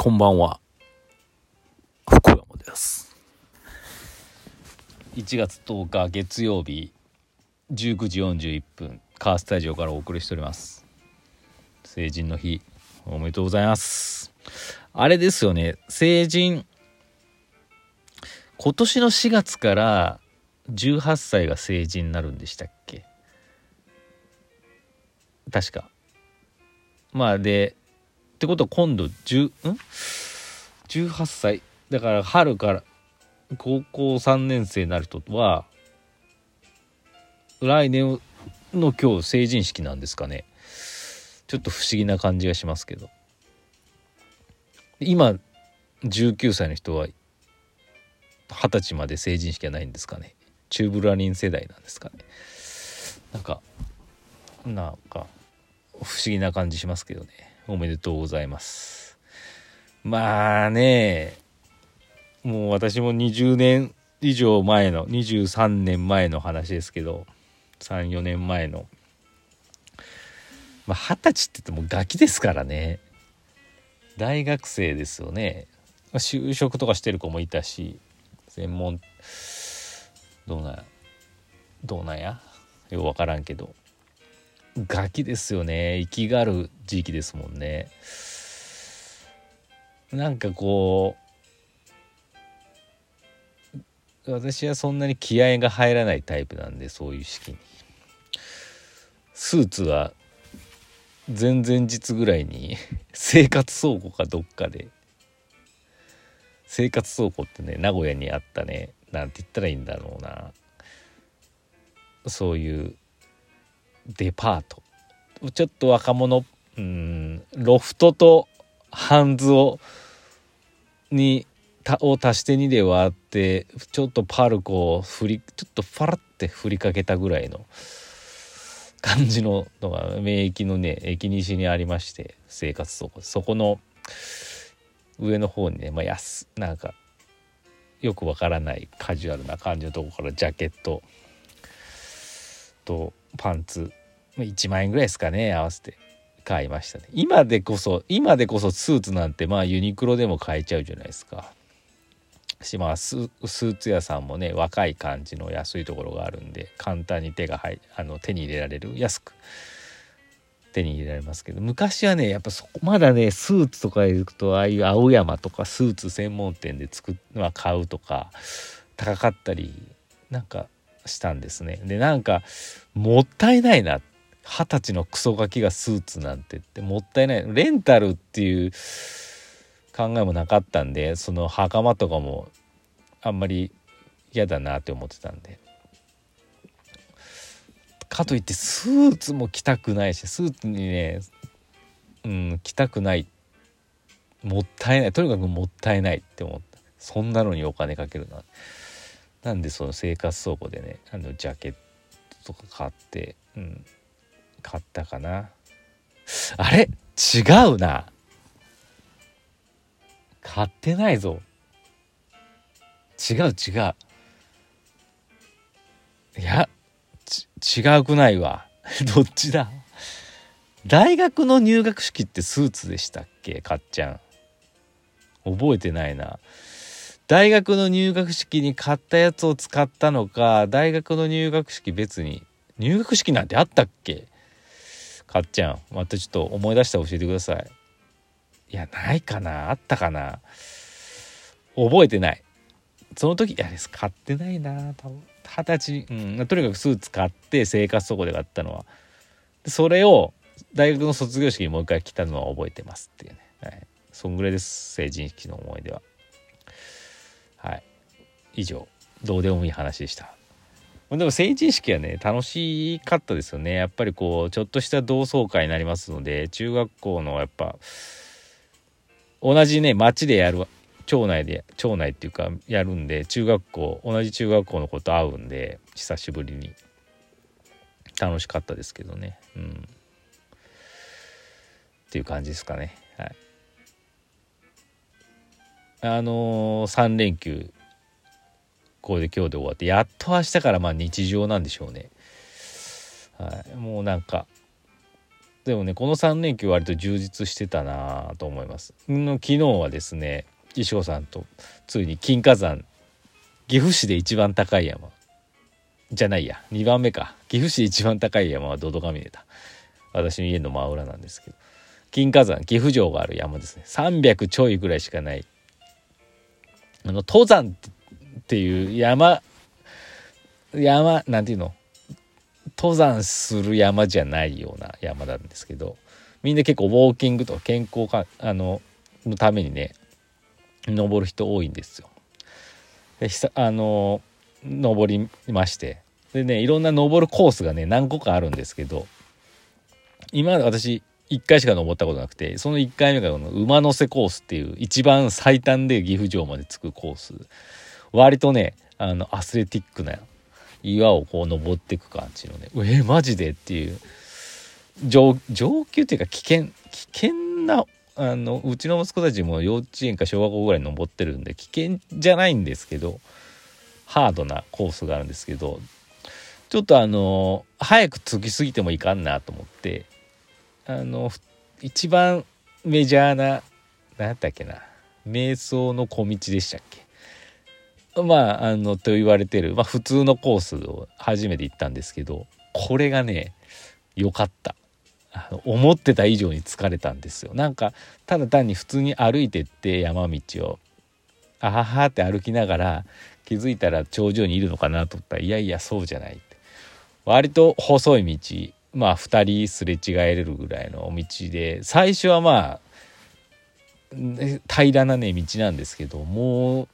こんばんは。福山です。1月10日月曜日19時41分、カースタジオからお送りしております。成人の日、おめでとうございます。あれですよね、成人、今年の4月から18歳が成人になるんでしたっけ？確か。まあで、ってことは今度10ん？18歳。だから春から高校3年生になる人は来年の今日成人式なんですかね。ちょっと不思議な感じがしますけど。今19歳の人は二十歳まで成人式はないんですかね。チューブラリン世代なんですかね。なんかなんか不思議な感じしますけどね。おめでとうございます。まあねもう私も20年以上前の23年前の話ですけど34年前の。まあ二十歳って言ってもガキですからね。大学生ですよね。就職とかしてる子もいたし専門どうなんどうなんや？よく分からんけど。ガキですよね。生きがる時期ですもんね。なんかこう私はそんなに気合が入らないタイプなんでそういう式に。スーツは前々日ぐらいに生活倉庫かどっかで。生活倉庫ってね名古屋にあったね。なんて言ったらいいんだろうな。そういうデパート。ちょっと若者うんロフトとハンズをにたを足して2で割ってちょっとパルコを振りちょっとファラって振りかけたぐらいの感じののが免疫のね駅西にありまして生活倉庫そこの上の方にねまあ安なんかよくわからないカジュアルな感じのとこからジャケットとパンツ1万円ぐらいですかね合わせて買いましたね。今でこそ今でこそスーツなんてまあユニクロでも買えちゃうじゃないですか。しまあスーツ屋さんもね若い感じの安いところがあるんで簡単に手が入あの手に入れられる安く手に入れられますけど昔はねやっぱそこまだねスーツとか行くとああいう青山とかスーツ専門店で作まあ、買うとか高かったりなんかしたんですね。でなんかもったいないな二十歳のクソガキがスーツなんてってもったいない。レンタルっていう考えもなかったんでその袴とかもあんまり嫌だなって思ってたんで。かといってスーツも着たくないしスーツにねうん着たくない。もったいない。とにかくもったいないって思った。そんなのにお金かけるな。なんでその生活倉庫でねあのジャケットとか買って、うん、買ったかな。あれ？違うな。買ってないぞ。違う違う。いや違うくないわ。どっちだ？大学の入学式ってスーツでしたっけ？かっちゃん。覚えてないな。大学の入学式に買ったやつを使ったのか大学の入学式別に。入学式なんてあったっけ？かっちゃんまたちょっと思い出したら教えてください。いやないかな。あったかな。覚えてない。その時いやです。買ってないな。多分二十歳。うん。とにかくスーツ買って生活そこで買ったのは。それを大学の卒業式にもう一回着たのは覚えてますっていうね、はい、そんぐらいです。成人式の思い出は。はい。以上。どうでもいい話でした。でも成人式はね楽しかったですよね。やっぱりこうちょっとした同窓会になりますので中学校のやっぱ同じね町でやる町内で町内っていうかやるんで中学校同じ中学校の子と会うんで久しぶりに。楽しかったですけどね。うん。っていう感じですかね。はい。あのー、3連休これで今日で終わってやっと明日からまあ日常なんでしょうね。はい。もうなんかでもねこの3連休割と充実してたなと思います。の昨日はですね石尾さんとついに金華山岐阜市で一番高い山。じゃないや2番目か。岐阜市で一番高い山はドドカミネだ。私の家の真裏なんですけど。金華山岐阜城がある山ですね。300ちょいぐらいしかない。あの登山ってていう山山なんていうの？登山する山じゃないような山なんですけどみんな結構ウォーキングとか健康かあののためにね登る人多いんですよ。であの登りまして。でねいろんな登るコースがね何個かあるんですけど今まで私1回しか登ったことなくてその1回目がこの馬乗せコースっていう一番最短で岐阜城まで着くコース。割とねあのアスレティックな岩をこう登っていく感じのねえマジでっていう上上級っていうか危険危険なあのうちの息子たちも幼稚園か小学校ぐらい登ってるんで危険じゃないんですけどハードなコースがあるんですけどちょっとあの早く着きすぎてもいかんなと思ってあの一番メジャーな何やったっけな瞑想の小道でしたっけまああのと言われてる、まあ、普通のコースを初めて行ったんですけどこれがね良かった。あの思ってた以上に疲れたんですよ。なんかただ単に普通に歩いてって山道をあははって歩きながら気づいたら頂上にいるのかなと思ったらいやいやそうじゃないって。割と細い道まあ2人すれ違えれるぐらいの道で最初はまあ平らなね道なんですけどもう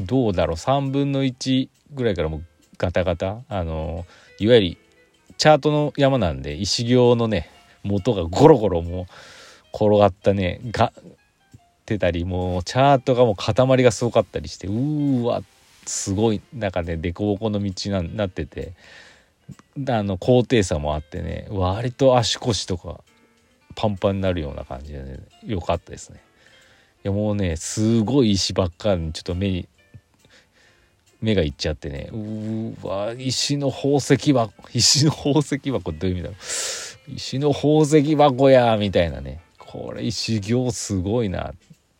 どうだろう？3分の1ぐらいからもうガタガタ？あのいわゆるチャートの山なんで石行のね元がゴロゴロも転がったねがってたりもうチャートがもう塊がすごかったりしてうーわすごいなんかね凸凹の道になっててあの高低差もあってね割と足腰とかパンパンになるような感じでね良かったですね。いやもうねすごい石ばっかりちょっと目に目がいっちゃってね。うわ石の宝石箱。石の宝石箱どういう意味だろう。石の宝石箱やみたいなね。これ石行すごいな。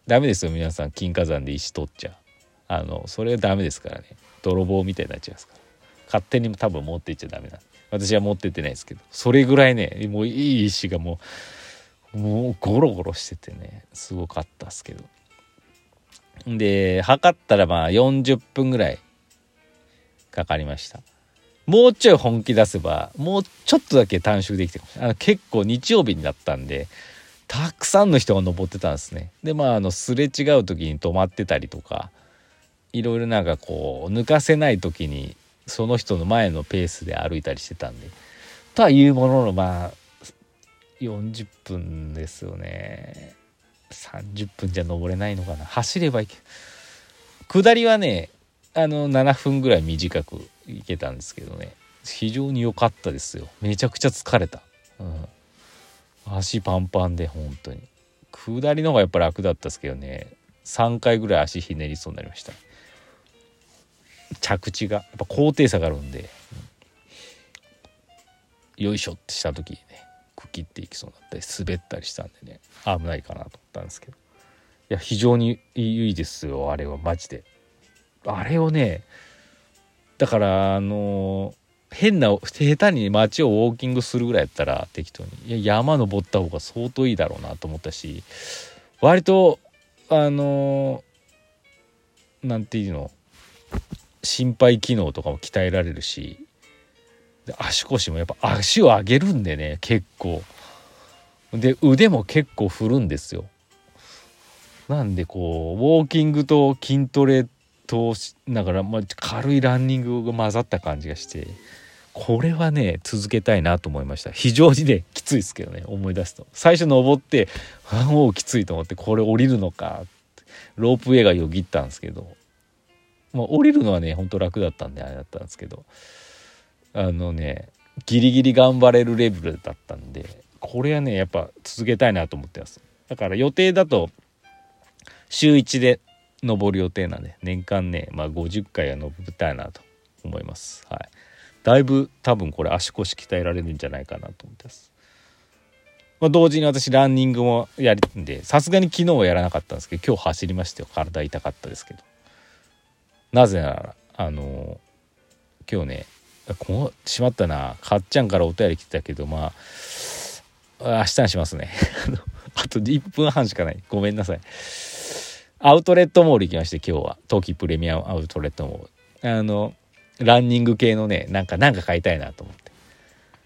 ダメですよ皆さん。金華山で石取っちゃ。あのそれはダメですからね。泥棒みたいになっちゃいますから。勝手に多分持っていっちゃダメな。ん私は持ってってないですけど。それぐらいねもういい石がもうもうゴロゴロしててね。すごかったっすけど。で測ったらまあ40分ぐらいかかりました。もうちょい本気出せばもうちょっとだけ短縮できてあの結構日曜日になったんでたくさんの人が登ってたんですね。でまああのすれ違う時に止まってたりとかいろいろなんかこう抜かせない時にその人の前のペースで歩いたりしてたんで。とはいうもののまあ40分ですよね。30分じゃ登れないのかな。走ればいけ下りはねあの7分ぐらい短く行けたんですけどね。非常に良かったですよ。めちゃくちゃ疲れた、うん、足パンパンで本当に。下りの方がやっぱ楽だったですけどね。3回ぐらい足ひねりそうになりました。着地がやっぱ高低差があるんで、うん、よいしょってした時にね茎っていきそうになったり滑ったりしたんでね。危ないかなと思ったんですけど。いや非常にいいですよあれは。マジで。あれをねだからあの変な下手に街をウォーキングするぐらいやったら適当に。いや山登った方が相当いいだろうなと思ったし割とあのなんていうの心肺機能とかも鍛えられるし足腰もやっぱ足を上げるんでね結構。で腕も結構振るんですよ。なんでこうウォーキングと筋トレとだから、まあ、軽いランニングが混ざった感じがしてこれはね続けたいなと思いました。非常にねきついですけどね思い出すと。最初登ってあもうきついと思ってこれ降りるのかロープウェイがよぎったんですけど、まあ、降りるのはねほんと楽だったんであれだったんですけどあのねギリギリ頑張れるレベルだったんでこれはねやっぱ続けたいなと思ってます。だから予定だと週1で登る予定なんで年間ね、まあ、50回は登りたいなと思います。はい、だいぶ多分これ足腰鍛えられるんじゃないかなと思ってます。まあ、同時に私ランニングもやるんでさすがに昨日はやらなかったんですけど今日走りましたよ。体痛かったですけど。なぜならあの今日ねこうしまったな。かっちゃんからお便り来てたけどまあ明日にしますね。あと1分半しかない。ごめんなさい。アウトレットモール行きまして今日は。冬季プレミアムアウトレットモール。あのランニング系のねなんかなんか買いたいなと思っ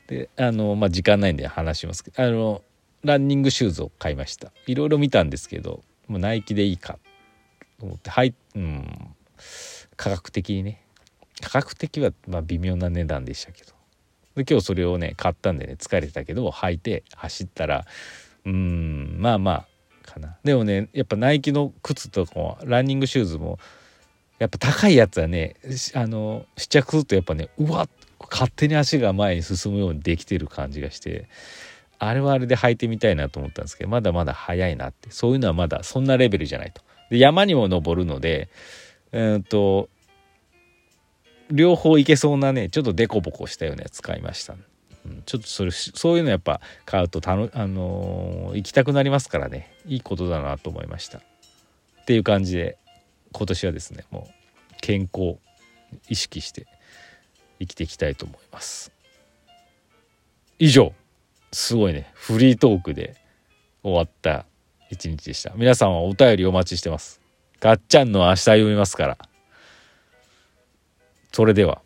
て。であのまあ時間ないんで話しますけどあのランニングシューズを買いました。いろいろ見たんですけどもうナイキでいいかと思ってはいうん。価格的にね。価格的はまあ微妙な値段でしたけど。で今日それをね買ったんでね疲れてたけど履いて走ったらうんまあまあかな。でもねやっぱナイキの靴とかもランニングシューズもやっぱ高いやつはねあの試着するとやっぱねうわっ勝手に足が前に進むようにできてる感じがしてあれはあれで履いてみたいなと思ったんですけどまだまだ早いなって。そういうのはまだそんなレベルじゃないと。で山にも登るのでうんと両方いけそうなねちょっとデコボコしたようなやつ買いました、ちょっとそれそういうのやっぱ買うとたの、あのー、行きたくなりますからね。いいことだなと思いました。っていう感じで今年はですねもう健康意識して生きていきたいと思います。以上すごいねフリートークで終わった一日でした。皆さんはお便りお待ちしてます。がっちゃんの明日読みますから。それでは。